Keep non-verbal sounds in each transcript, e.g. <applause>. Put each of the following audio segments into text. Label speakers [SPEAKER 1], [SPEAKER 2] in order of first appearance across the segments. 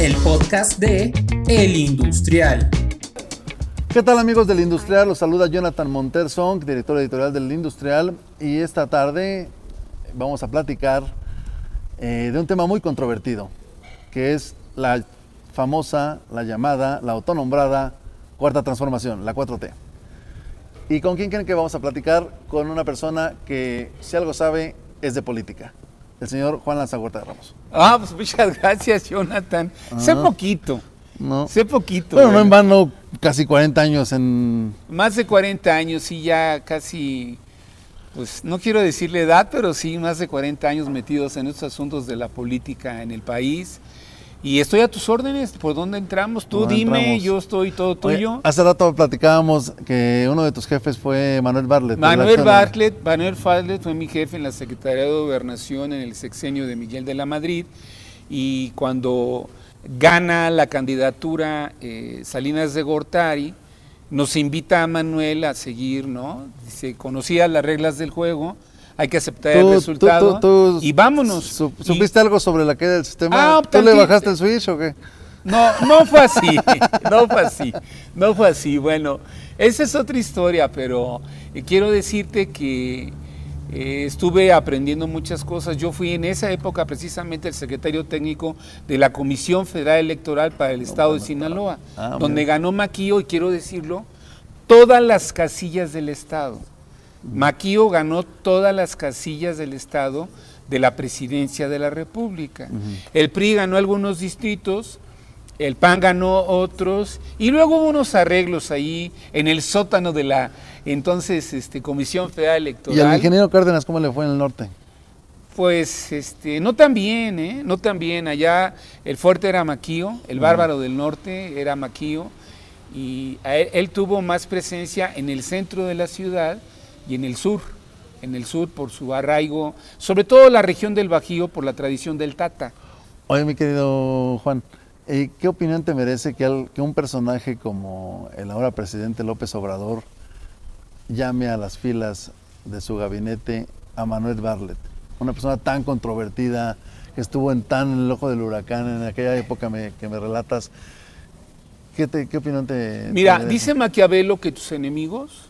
[SPEAKER 1] el podcast de El Industrial.
[SPEAKER 2] ¿Qué tal amigos del Industrial? Los saluda Jonathan Monter director editorial del Industrial, y esta tarde vamos a platicar eh, de un tema muy controvertido, que es la famosa, la llamada, la autonombrada cuarta transformación, la 4T. ¿Y con quién creen que vamos a platicar? Con una persona que, si algo sabe, es de política. El señor Juan Lanzagorta de Ramos.
[SPEAKER 3] Ah, pues muchas <laughs> gracias, Jonathan. Sé poquito.
[SPEAKER 2] No.
[SPEAKER 3] Sé poquito.
[SPEAKER 2] Bueno, no en vano, casi 40 años en...
[SPEAKER 3] Más de 40 años, sí, ya casi, pues no quiero decirle edad, pero sí, más de 40 años metidos en estos asuntos de la política en el país. Y estoy a tus órdenes, ¿por dónde entramos? Tú dime, yo estoy todo tuyo.
[SPEAKER 2] hace rato platicábamos que uno de tus jefes fue Manuel Bartlett.
[SPEAKER 3] Manuel Bartlett, Manuel Bartlett fue mi jefe en la Secretaría de Gobernación en el sexenio de Miguel de la Madrid y cuando gana la candidatura eh, Salinas de Gortari, nos invita a Manuel a seguir, ¿no? Dice, conocía las reglas del juego, hay que aceptar el resultado y vámonos.
[SPEAKER 2] ¿Supiste algo sobre la caída del sistema? Ah, ¿Tú le bajaste el switch o qué?
[SPEAKER 3] No, no fue así, <laughs> no fue así, no fue así. Bueno, esa es otra historia, pero eh, quiero decirte que eh, estuve aprendiendo muchas cosas. Yo fui en esa época precisamente el secretario técnico de la Comisión Federal Electoral para el Estado de Sinaloa, ah, donde ganó Maquillo, y quiero decirlo, todas las casillas del Estado. Maquío ganó todas las casillas del Estado de la presidencia de la República. El PRI ganó algunos distritos, el PAN ganó otros, y luego hubo unos arreglos ahí en el sótano de la entonces este, Comisión Federal Electoral.
[SPEAKER 2] ¿Y al ingeniero Cárdenas cómo le fue en el norte?
[SPEAKER 3] Pues este, no tan bien, ¿eh? no tan bien. Allá el fuerte era Maquío, el bárbaro del norte era Maquío, y él tuvo más presencia en el centro de la ciudad y en el sur, en el sur por su arraigo, sobre todo la región del Bajío por la tradición del Tata.
[SPEAKER 2] Oye, mi querido Juan, eh, ¿qué opinión te merece que, que un personaje como el ahora presidente López Obrador llame a las filas de su gabinete a Manuel Barlet, una persona tan controvertida, que estuvo en tan en el ojo del huracán en aquella época que me relatas? ¿Qué, ¿Qué, opinión te...
[SPEAKER 3] Mira, dice Maquiavelo que tus enemigos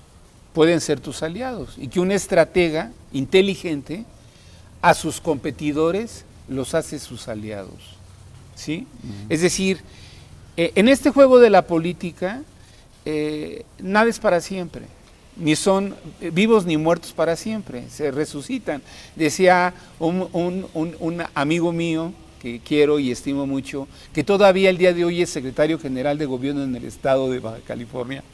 [SPEAKER 3] pueden ser tus aliados y que un estratega inteligente a sus competidores los hace sus aliados. ¿sí? Es decir, eh, en este juego de la política, eh, nada es para siempre, ni son vivos ni muertos para siempre, se resucitan. Decía un, un amigo mío, que quiero y estimo mucho, que todavía el día de hoy es secretario general de gobierno en el estado de Baja California,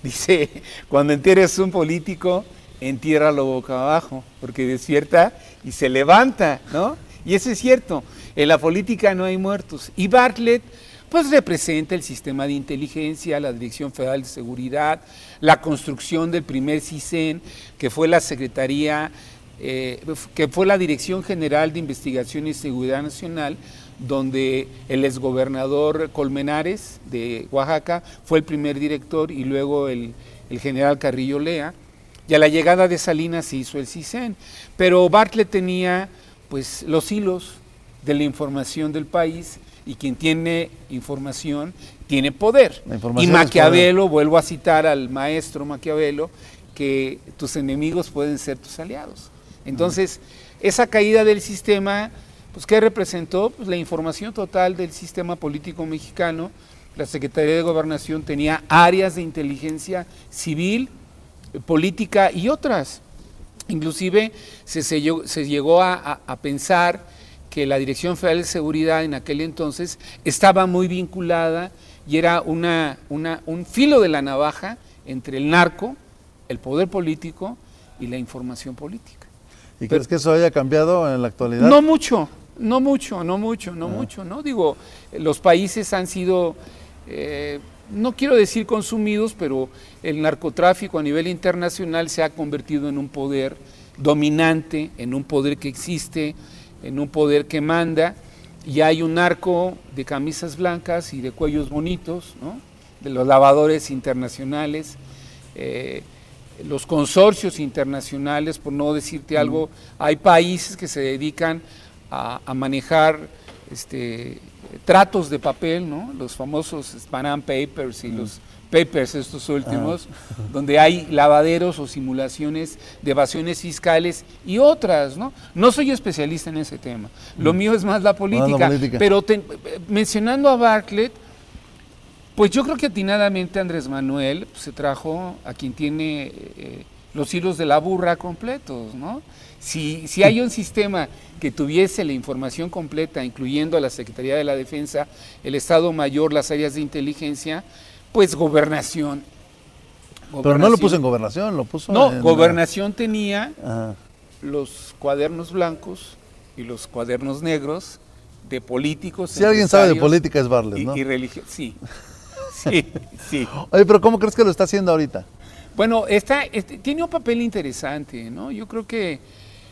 [SPEAKER 3] <laughs> Dice, cuando entierres un político, entiérralo boca abajo, porque despierta y se levanta, ¿no? Y eso es cierto, en la política no hay muertos. Y Bartlett, pues representa el sistema de inteligencia, la Dirección Federal de Seguridad, la construcción del primer CISEN, que fue la Secretaría, eh, que fue la Dirección General de Investigación y Seguridad Nacional, donde el exgobernador Colmenares de Oaxaca fue el primer director y luego el, general Carrillo Lea. Y a la llegada de Salinas se hizo el CISEN. Pero Bartlett tenía pues los hilos de la información del país y quien tiene información tiene poder. y Maquiavelo, vuelvo a citar al maestro Maquiavelo, que tus enemigos pueden ser tus aliados. Entonces, esa caída del sistema pues, ¿Qué representó? Pues, la información total del sistema político mexicano. La Secretaría de Gobernación tenía áreas de inteligencia civil, política y otras. Inclusive se, llegó a, pensar que la Dirección Federal de Seguridad en aquel entonces estaba muy vinculada y era una, un filo de la navaja entre el narco, el poder político y la información política.
[SPEAKER 2] ¿Y crees que eso haya cambiado en la actualidad?
[SPEAKER 3] No mucho, no mucho, no mucho, no ah. mucho, ¿no? Digo, los países han sido, eh, no quiero decir consumidos, pero el narcotráfico a nivel internacional se ha convertido en un poder dominante, en un poder que existe, en un poder que manda, y hay un narco de camisas blancas y de cuellos bonitos, ¿no? de los lavadores internacionales, eh, los consorcios internacionales, por no decirte algo, hay países que se dedican a, manejar este, tratos de papel, ¿no? los famosos Panam Papers y los papers estos últimos, <laughs> donde hay lavaderos o simulaciones de evasiones fiscales y otras, ¿no? No soy especialista en ese tema. Lo mío es más la política,
[SPEAKER 2] política.
[SPEAKER 3] pero te- mencionando a Bartlett, pues yo creo que atinadamente Andrés Manuel se trajo a quien tiene eh, los hilos de la burra completos, ¿no? Si, si hay un sistema que tuviese la información completa, incluyendo a la Secretaría de la Defensa, el Estado Mayor, las áreas de inteligencia, pues gobernación.
[SPEAKER 2] Pero no lo puso en gobernación, lo puso
[SPEAKER 3] No,
[SPEAKER 2] en...
[SPEAKER 3] gobernación tenía
[SPEAKER 2] Ajá.
[SPEAKER 3] los cuadernos blancos y los cuadernos negros de políticos.
[SPEAKER 2] Si alguien sabe de política es Barlet,
[SPEAKER 3] y,
[SPEAKER 2] ¿no?
[SPEAKER 3] y religio- Sí, <laughs> sí, sí.
[SPEAKER 2] Oye, pero ¿cómo crees que lo está haciendo ahorita?
[SPEAKER 3] Bueno, está, este, tiene un papel interesante, ¿no? Yo creo que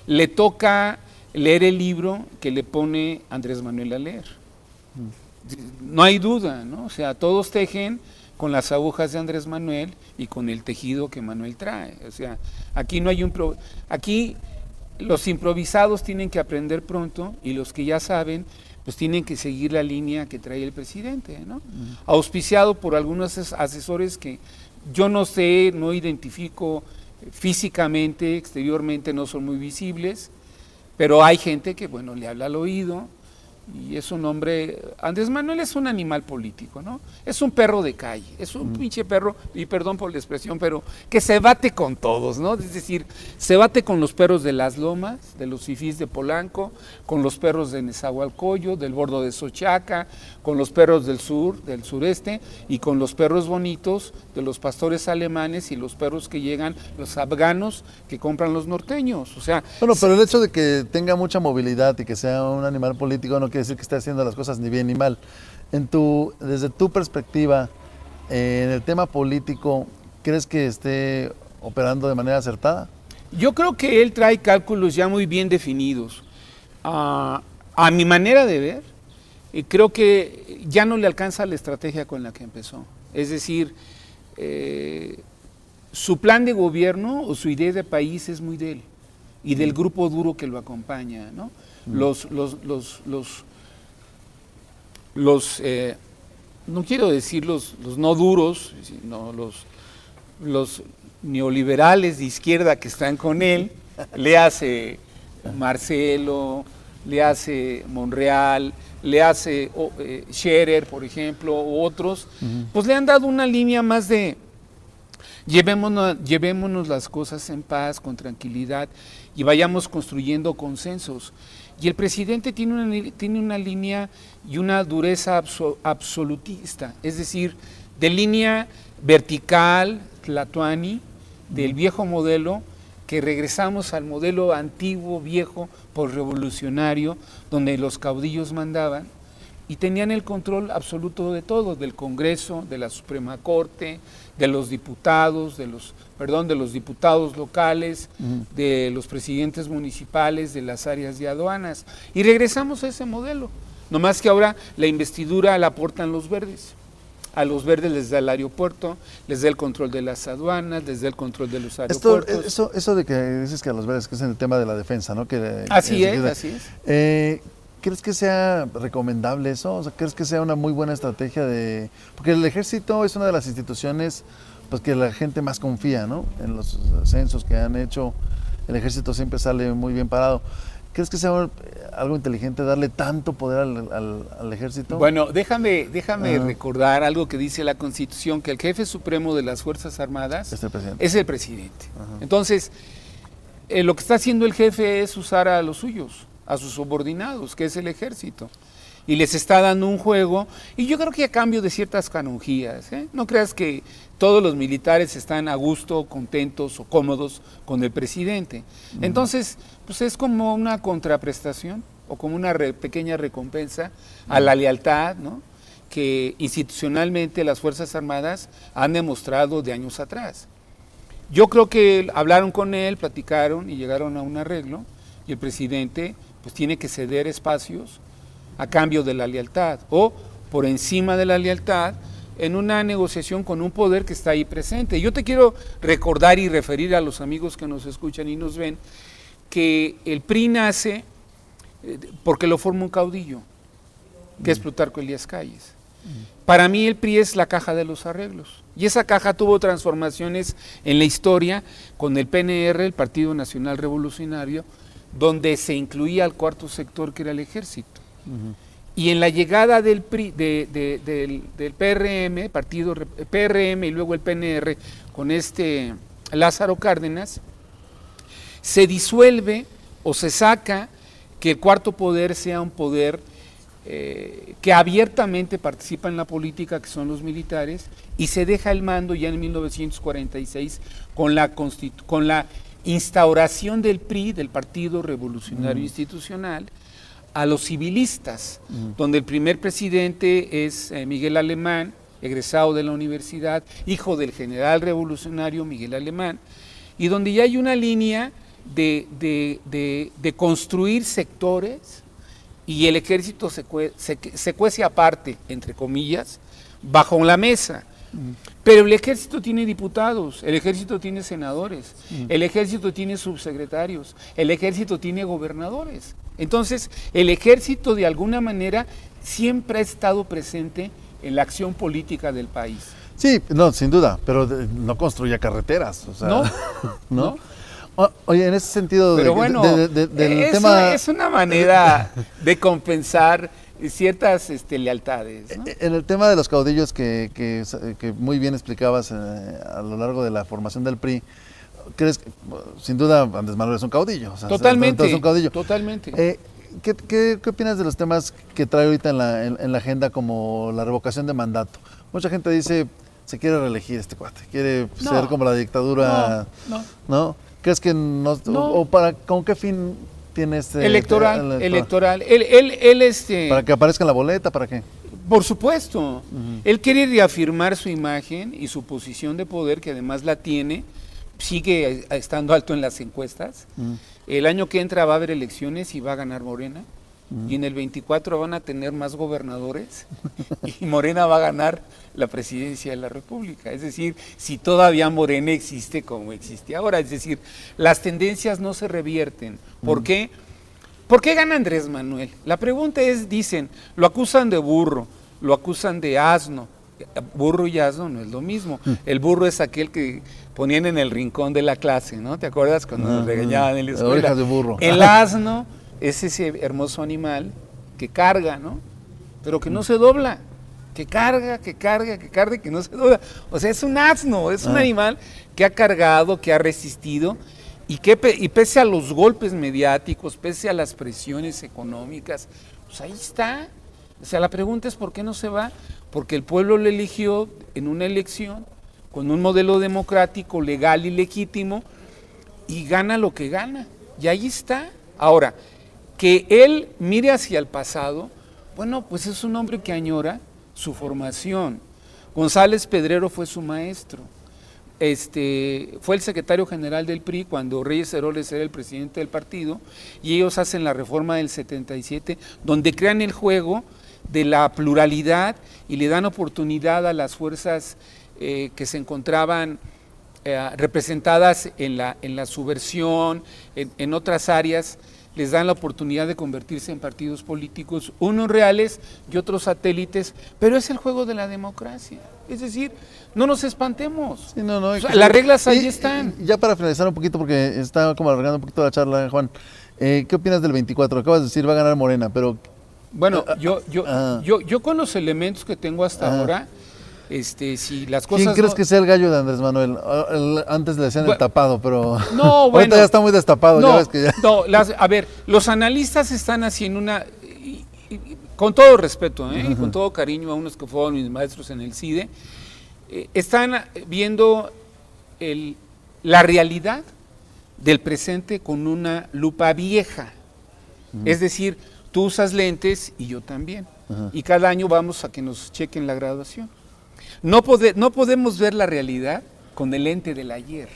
[SPEAKER 3] le toca leer el libro que le pone Andrés Manuel a leer. No hay duda, ¿no? O sea, todos tejen con las agujas de Andrés Manuel y con el tejido que Manuel trae. O sea, aquí no hay un... pro- Aquí los improvisados tienen que aprender pronto y los que ya saben pues tienen que seguir la línea que trae el presidente, ¿no? Auspiciado por algunos as- asesores que yo no sé, no identifico físicamente, exteriormente no son muy visibles, pero hay gente que, bueno, le habla al oído y es un hombre, Andrés Manuel es un animal político, ¿no? Es un perro de calle, es un pinche perro, y perdón por la expresión, pero que se bate con todos, ¿no? Es decir, se bate con los perros de las lomas, de los fifís de Polanco, con los perros de Nezahualcóyotl, del bordo de Sochaca, con los perros del sur, del sureste, y con los perros bonitos de los pastores alemanes y los perros que llegan, los afganos que compran los norteños. O sea,
[SPEAKER 2] Bueno, pero el hecho de que tenga mucha movilidad y que sea un animal político no quiere decir que esté haciendo las cosas ni bien ni mal. En tu, desde tu perspectiva, eh, en el tema político, ¿crees que esté operando de manera acertada?
[SPEAKER 3] Yo creo que él trae cálculos ya muy bien definidos. Ah, a mi manera de ver, eh, creo que ya no le alcanza la estrategia con la que empezó. Es decir, eh, su plan de gobierno o su idea de país es muy de él y del grupo duro que lo acompaña. ¿no? Los, los, los, los, los, eh, no quiero decir los, los no duros, sino los, los neoliberales de izquierda que están con él, le hace Marcelo, le hace Monreal, le hace eh, Scherer, por ejemplo, u otros, pues le han dado una línea más de llevémonos, llevémonos las cosas en paz, con tranquilidad y vayamos construyendo consensos. Y el presidente tiene una, tiene una línea y una dureza abso- absolutista, es decir, de línea vertical, Tlatuani, del viejo modelo, que regresamos al modelo antiguo, viejo, por revolucionario, donde los caudillos mandaban y tenían el control absoluto de todo, del Congreso, de la Suprema Corte, de los diputados, de los, perdón, de los diputados locales, de los presidentes municipales, de las áreas de aduanas. Y regresamos a ese modelo. No más que ahora la investidura la aportan los verdes. A los verdes les da el aeropuerto, les da el control de las aduanas, les da el control de los
[SPEAKER 2] Esto,
[SPEAKER 3] aeropuertos.
[SPEAKER 2] eso, eso de que dices que a los verdes, que es en el tema de la defensa, ¿no? Que,
[SPEAKER 3] así
[SPEAKER 2] que-
[SPEAKER 3] es,
[SPEAKER 2] que-
[SPEAKER 3] así es.
[SPEAKER 2] Eh, ¿Crees que sea recomendable eso? O sea, ¿Crees que sea una muy buena estrategia de...? Porque el ejército es una de las instituciones pues, que la gente más confía, ¿no? En los censos que han hecho, el ejército siempre sale muy bien parado. ¿Crees que sea eh, algo inteligente darle tanto poder al, al- al ejército?
[SPEAKER 3] Bueno, déjame, déjame recordar algo que dice la Constitución, que el jefe supremo de las Fuerzas Armadas
[SPEAKER 2] Es el presidente.
[SPEAKER 3] es el presidente. Entonces, eh, lo que está haciendo el jefe es usar a los suyos, a sus subordinados, que es el ejército. Y les está dando un juego, y yo creo que a cambio de ciertas canonjías. ¿eh? No creas que todos los militares están a gusto, contentos o cómodos con el presidente. Entonces, pues es como una contraprestación o como una re- pequeña recompensa a la lealtad, ¿no? que institucionalmente las Fuerzas Armadas han demostrado de años atrás. Yo creo que hablaron con él, platicaron y llegaron a un arreglo y el presidente pues tiene que ceder espacios a cambio de la lealtad o por encima de la lealtad en una negociación con un poder que está ahí presente. Yo te quiero recordar y referir a los amigos que nos escuchan y nos ven que el PRI nace eh, porque lo forma un caudillo. que es Plutarco Elías Calles. Para mí el PRI es la caja de los arreglos. Y esa caja tuvo transformaciones en la historia con el PNR, el Partido Nacional Revolucionario, donde se incluía al cuarto sector que era el ejército. Y en la llegada del, PRI, del, del, PRM, partido PRM y luego el PNR con este Lázaro Cárdenas, se disuelve o se saca que el cuarto poder sea un poder eh, que abiertamente participa en la política, que son los militares, y se deja el mando ya en 1946 con la, con la instauración del PRI, del Partido Revolucionario mm. Institucional, a los civilistas, mm. donde el primer presidente es eh, Miguel Alemán, egresado de la universidad, hijo del general revolucionario Miguel Alemán, y donde ya hay una línea de, construir sectores y el ejército se, se, cuece aparte, entre comillas, bajo la mesa. Mm. Pero el ejército tiene diputados, el ejército tiene senadores, mm. el ejército tiene subsecretarios, el ejército tiene gobernadores. Entonces, el ejército de alguna manera siempre ha estado presente en la acción política del país.
[SPEAKER 2] Sí, no, sin duda, pero no construye carreteras. <laughs>
[SPEAKER 3] no, ¿no?
[SPEAKER 2] Oye, en ese sentido
[SPEAKER 3] Pero bueno, del tema... es una manera <laughs> de compensar ciertas este, lealtades.
[SPEAKER 2] E, en el tema de los caudillos que, que, muy bien explicabas eh, a lo largo de la formación del PRI, ¿crees que, sin duda, Andrés Manuel es un caudillo?
[SPEAKER 3] totalmente. Es un caudillo. Totalmente.
[SPEAKER 2] Eh, ¿qué, qué, opinas de los temas que trae ahorita en la, en la agenda como la revocación de mandato? Mucha gente dice, se quiere reelegir este cuate, quiere ser como la dictadura, no, ¿no? ¿Crees que no, o para con qué fin tiene este
[SPEAKER 3] electoral, electoral, Él, él, él, este
[SPEAKER 2] para que aparezca en la boleta, ¿para qué?
[SPEAKER 3] Por supuesto. Él quiere reafirmar su imagen y su posición de poder, que además la tiene, sigue estando alto en las encuestas. El año que entra va a haber elecciones y va a ganar Morena. Y en el 24 van a tener más gobernadores <laughs> y Morena va a ganar la presidencia de la República. Es decir, si todavía Morena existe como existe ahora. Es decir, las tendencias no se revierten. ¿Por qué? ¿Por qué gana Andrés Manuel? La pregunta es, dicen, lo acusan de burro, lo acusan de asno. Burro y asno no es lo mismo. El burro es aquel que ponían en el rincón de la clase, ¿no? ¿Te acuerdas cuando nos regañaban en la escuela?
[SPEAKER 2] De burro.
[SPEAKER 3] El asno es ese hermoso animal que carga, ¿no? Pero que no se dobla, que carga, que carga, que carga, que no se dobla. O sea, es un asno, es un ah. animal que ha cargado, que ha resistido y que y pese a los golpes mediáticos, pese a las presiones económicas, pues ahí está. O sea, la pregunta es por qué no se va, porque el pueblo le eligió en una elección con un modelo democrático, legal y legítimo, y gana lo que gana. Y ahí está. Ahora, que él mire hacia el pasado, bueno, pues es un hombre que añora su formación. González Pedrero fue su maestro. Este, fue el secretario general del PRI cuando Reyes Heroles era el presidente del partido y ellos hacen la reforma del 77 donde crean el juego de la pluralidad y le dan oportunidad a las fuerzas eh, que se encontraban eh, representadas en la, en la subversión, en otras áreas, les dan la oportunidad de convertirse en partidos políticos, unos reales y otros satélites, pero es el juego de la democracia. Es decir, no nos espantemos. las reglas ahí están.
[SPEAKER 2] ya para finalizar un poquito, porque está como alargando un poquito la charla, Juan, eh, ¿qué opinas del 24? Acabas de decir, va a ganar Morena, pero...
[SPEAKER 3] Bueno, yo, yo, ah. yo, yo con los elementos que tengo hasta ah. ahora, este, si las cosas
[SPEAKER 2] ¿Quién crees que sea el gallo de Andrés Manuel? Antes le decían el tapado, pero
[SPEAKER 3] no, <laughs> bueno,
[SPEAKER 2] ahorita ya está muy destapado.
[SPEAKER 3] No,
[SPEAKER 2] ya
[SPEAKER 3] no a ver, los analistas están haciendo una, con todo respeto, ¿eh? con todo cariño a unos que fueron mis maestros en el CIDE, eh, están viendo el, la realidad del presente con una lupa vieja. Es decir, tú usas lentes y yo también. Y cada año vamos a que nos chequen la graduación. No, no podemos ver la realidad con el lente del ayer.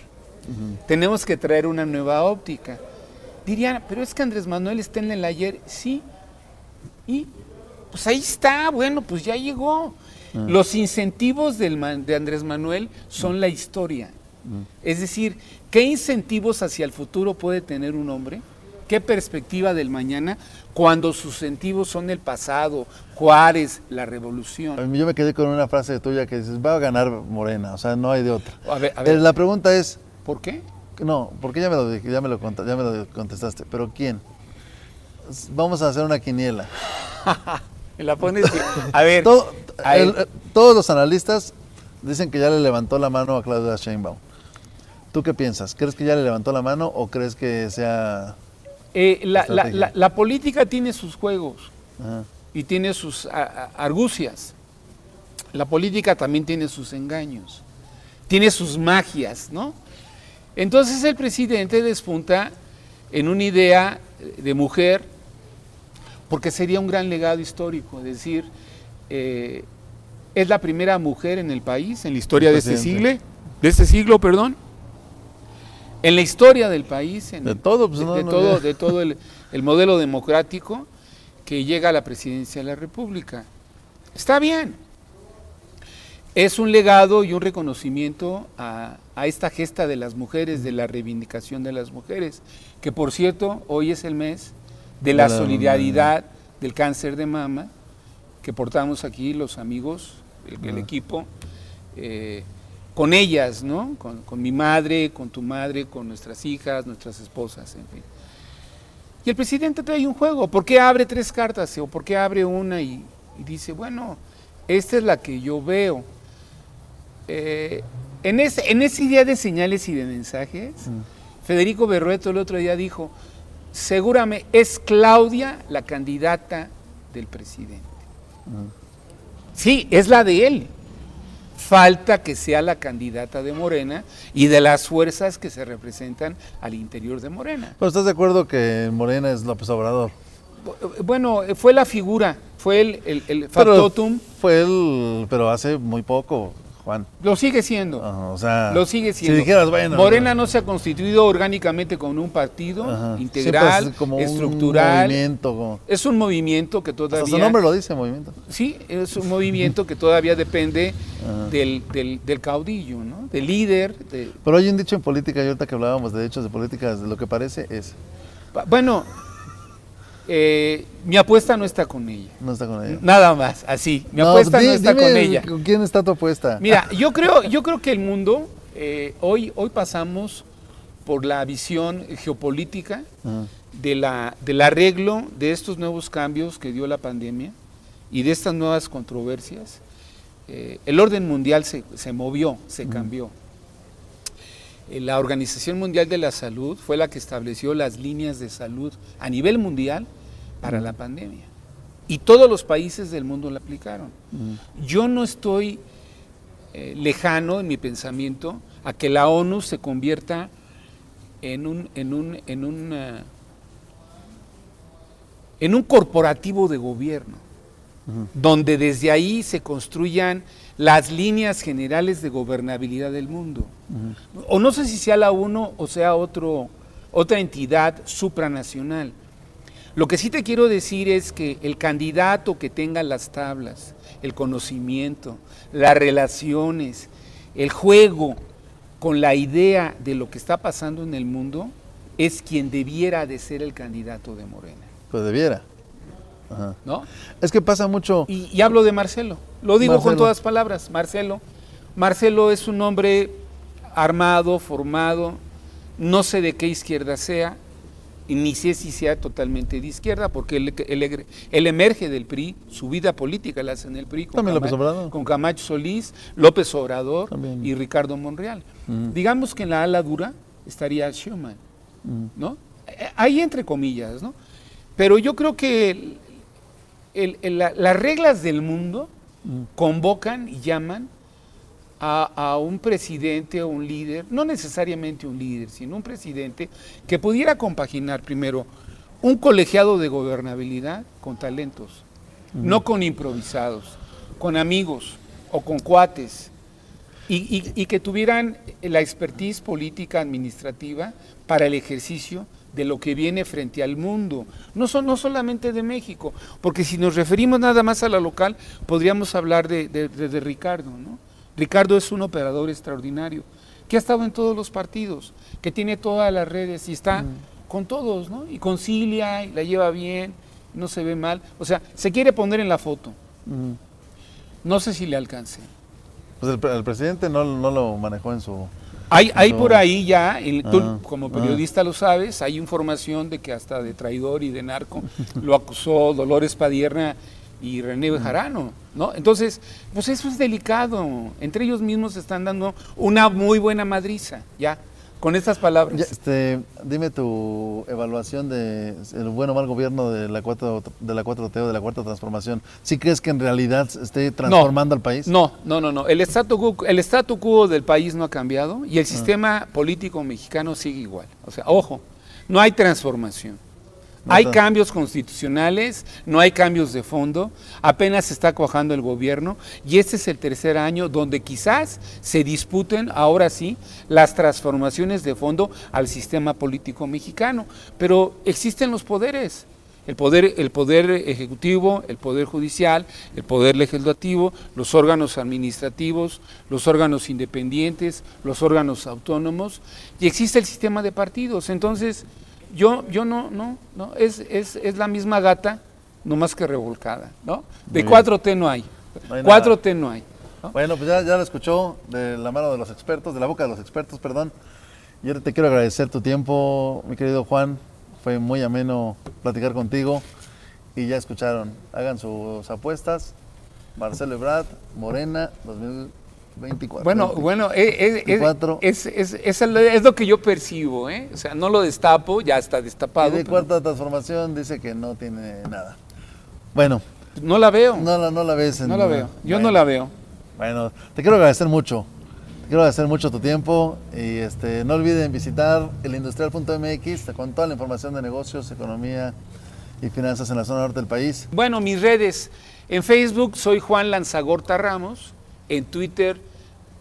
[SPEAKER 3] Tenemos que traer una nueva óptica. Dirían, pero es que Andrés Manuel está en el ayer. Sí. Y pues ahí está, bueno, pues ya llegó. Ah. Los incentivos del de Andrés Manuel son la historia. Es decir, ¿qué incentivos hacia el futuro puede tener un hombre qué perspectiva del mañana cuando sus sentidos son el pasado, Juárez, la revolución.
[SPEAKER 2] Yo me quedé con una frase tuya que dices, va a ganar Morena, o sea, no hay de otra.
[SPEAKER 3] A ver, a
[SPEAKER 2] Eh,
[SPEAKER 3] ver,
[SPEAKER 2] La pregunta es,
[SPEAKER 3] ¿por qué?
[SPEAKER 2] no, porque ya me lo, ya me lo, ya me lo contestaste, pero ¿quién? Vamos a hacer una quiniela. <laughs>
[SPEAKER 3] Me la pones. A ver,
[SPEAKER 2] Todo-
[SPEAKER 3] a
[SPEAKER 2] el-
[SPEAKER 3] ver,
[SPEAKER 2] eh, todos los analistas dicen que ya le levantó la mano a Claudia Sheinbaum. ¿Tú qué piensas? ¿Crees que ya le levantó la mano o crees que sea...
[SPEAKER 3] eh, la, la-
[SPEAKER 2] estrategia.
[SPEAKER 3] la- la política tiene sus juegos
[SPEAKER 2] Ajá.
[SPEAKER 3] y tiene sus a- a- argucias. La política también tiene sus engaños, tiene sus magias, ¿no? Entonces el presidente despunta en una idea de mujer, porque sería un gran legado histórico, es decir, eh, es la primera mujer en el país, en la historia de este siglo, de este siglo, perdón, en la historia del país, en-
[SPEAKER 2] De todo, pues,
[SPEAKER 3] de,
[SPEAKER 2] no,
[SPEAKER 3] de
[SPEAKER 2] no,
[SPEAKER 3] todo, de todo el, el modelo democrático que llega a la presidencia de la República. Está bien. Es un legado y un reconocimiento a, a esta gesta de las mujeres, de la reivindicación de las mujeres, que por cierto, hoy es el mes de la solidaridad del cáncer de mama, que portamos aquí los amigos, el, el equipo, eh, con ellas, ¿no? Con, con mi madre, con tu madre, con nuestras hijas, nuestras esposas, en fin. Y el presidente trae un juego. ¿Por qué abre tres cartas o por qué abre una y, y dice, bueno, esta es la que yo veo? Eh, en, ese, en esa idea de señales y de mensajes, Federico Berrueto el otro día dijo, seguramente es Claudia la candidata del presidente. Sí, es la de él. Falta que sea la candidata de Morena y de las fuerzas que se representan al interior de Morena.
[SPEAKER 2] Pero estás de acuerdo que Morena es López Obrador.
[SPEAKER 3] Bu- Bueno, fue la figura, fue el, el, el
[SPEAKER 2] Pero
[SPEAKER 3] factotum,
[SPEAKER 2] Fue él, pero hace muy poco, Juan.
[SPEAKER 3] lo sigue siendo.
[SPEAKER 2] Ajá, o sea,
[SPEAKER 3] Lo sigue siendo.
[SPEAKER 2] Si dijeras, bueno.
[SPEAKER 3] Morena no se ha constituido orgánicamente con un partido integral,
[SPEAKER 2] es como
[SPEAKER 3] estructural.
[SPEAKER 2] Un movimiento, como-
[SPEAKER 3] Es un movimiento que
[SPEAKER 2] hasta
[SPEAKER 3] todavía...
[SPEAKER 2] su nombre lo dice, movimiento.
[SPEAKER 3] Sí, es un movimiento que todavía depende del, del- del caudillo, ¿no? Del líder. de-
[SPEAKER 2] Pero hay un dicho en política, y ahorita que hablábamos de hechos de política, de lo que parece es,
[SPEAKER 3] Bueno, eh, mi apuesta no está con ella.
[SPEAKER 2] no está con ella.
[SPEAKER 3] Nada más, así. Mi
[SPEAKER 2] No,
[SPEAKER 3] apuesta
[SPEAKER 2] di-
[SPEAKER 3] no está
[SPEAKER 2] dime
[SPEAKER 3] con ella.
[SPEAKER 2] ¿Con quién está tu apuesta?
[SPEAKER 3] Mira, <laughs> yo creo, yo creo que el mundo, eh, hoy, hoy pasamos por la visión geopolítica de la, del arreglo de estos nuevos cambios que dio la pandemia y de estas nuevas controversias. Eh, el orden mundial se, se movió, se cambió. Eh, La Organización Mundial de la Salud fue la que estableció las líneas de salud a nivel mundial para la pandemia. Y todos los países del mundo la aplicaron. Yo no estoy eh, lejano en mi pensamiento a que la ONU se convierta en un, en un, en un, en un corporativo de gobierno, donde desde ahí se construyan las líneas generales de gobernabilidad del mundo. O no sé si sea la ONU o sea otro, otra entidad supranacional. Lo que sí te quiero decir es que el candidato que tenga las tablas, el conocimiento, las relaciones, el juego con la idea de lo que está pasando en el mundo, es quien debiera de ser el candidato de Morena,
[SPEAKER 2] Pues debiera. Ajá.
[SPEAKER 3] ¿no?
[SPEAKER 2] Es que pasa mucho.
[SPEAKER 3] Y, y hablo de Marcelo, lo digo con todas palabras, Marcelo. Marcelo es un hombre armado, formado, no sé de qué izquierda sea, y ni sé si sea totalmente de izquierda, porque él, él- él emerge del PRI, su vida política la hace en el PRI, con,
[SPEAKER 2] También López
[SPEAKER 3] Cama-
[SPEAKER 2] Obrador.
[SPEAKER 3] con Camacho Solís, López Obrador
[SPEAKER 2] También.
[SPEAKER 3] y Ricardo Monreal.
[SPEAKER 2] Ujú.
[SPEAKER 3] Digamos que en la ala dura estaría Schumann.
[SPEAKER 2] Ujú.
[SPEAKER 3] ¿no? Eh, Ahí entre comillas, ¿no? Pero yo creo que el- el- el- la- las reglas del mundo convocan y llaman a, a un presidente o un líder, no necesariamente un líder, sino un presidente que pudiera compaginar primero un colegiado de gobernabilidad con talentos, no con improvisados, con amigos o con cuates, y, y- y que tuvieran la expertise política administrativa para el ejercicio de lo que viene frente al mundo, no, son, no solamente de México, porque si nos referimos nada más a la local, podríamos hablar de, de- de- de Ricardo. ¿no? Ricardo es un operador extraordinario, que ha estado en todos los partidos, que tiene todas las redes y está con todos, ¿no? Y concilia, y la lleva bien, no se ve mal. O sea, se quiere poner en la foto.
[SPEAKER 2] Ujú.
[SPEAKER 3] No sé si le alcance.
[SPEAKER 2] Pues el, pre- el presidente no, no lo manejó en su...
[SPEAKER 3] Hay, hay por ahí ya, el- tú
[SPEAKER 2] Ah,
[SPEAKER 3] como
[SPEAKER 2] ah.
[SPEAKER 3] periodista lo sabes, hay información de que hasta de traidor y de narco lo acusó Dolores Padierna y René Bejarano, ¿no? Entonces, pues eso es delicado. Entre ellos mismos se están dando una muy buena madriza, ya, con estas palabras.
[SPEAKER 2] Ya, este, dime tu evaluación de el buen o mal gobierno de la 4 de la 4T o de la cuarta transformación. ¿Sí crees que en realidad esté transformando al país?
[SPEAKER 3] No, no, no, no. El statu, quo, el statu quo del país no ha cambiado
[SPEAKER 2] Ah.
[SPEAKER 3] y el sistema político mexicano sigue igual. O sea, ojo, no hay transformación.
[SPEAKER 2] No
[SPEAKER 3] hay
[SPEAKER 2] está.
[SPEAKER 3] cambios constitucionales, no hay cambios de fondo, apenas se está cuajando el gobierno y este es el tercer año donde quizás se disputen, ahora sí, las transformaciones de fondo al sistema político mexicano. Pero existen los poderes. El poder, el poder ejecutivo, el poder judicial, el poder legislativo, los órganos administrativos, los órganos independientes, los órganos autónomos, y existe el sistema de partidos. Entonces, yo, yo no, no, no, es, es, es la misma gata, no más que revolcada, ¿no? De 4T no hay,
[SPEAKER 2] no hay
[SPEAKER 3] 4T no hay.
[SPEAKER 2] Bueno, pues ya, ya lo escuchó de la mano de los expertos, de la boca de los expertos, perdón. Yo te quiero agradecer tu tiempo, mi querido Juan. Fue muy ameno platicar contigo. Y ya escucharon, hagan sus apuestas. Marcelo Ebrard, Morena, 2000. 24.
[SPEAKER 3] Bueno, bueno, eh, eh, eh, es, Es, es, es, lo que yo percibo, ¿eh? O sea, no lo destapo, ya está destapado.
[SPEAKER 2] Y de
[SPEAKER 3] pero...
[SPEAKER 2] cuarta transformación dice que no tiene nada. Bueno.
[SPEAKER 3] No la veo.
[SPEAKER 2] No la, no la ves. En,
[SPEAKER 3] no la veo. Yo no la veo.
[SPEAKER 2] Bueno, te quiero agradecer mucho. Te quiero agradecer mucho tu tiempo y este, no olviden visitar elindustrial.mx con toda la información de negocios, economía y finanzas en la zona norte del país.
[SPEAKER 3] Bueno, mis redes. En Facebook soy Juan Lanzagorta Ramos. En Twitter,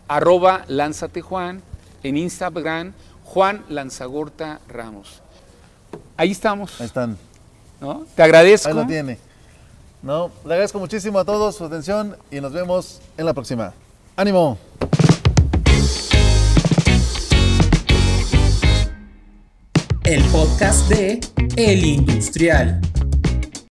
[SPEAKER 3] arroba Lánzate Juan. En Instagram, Juan Lanzagorta Ramos. Ahí estamos.
[SPEAKER 2] Ahí están.
[SPEAKER 3] ¿no? Te agradezco.
[SPEAKER 2] Ahí lo tiene. No, le agradezco muchísimo a todos su atención y nos vemos en la próxima. ¡Ánimo!
[SPEAKER 1] El podcast de El Industrial.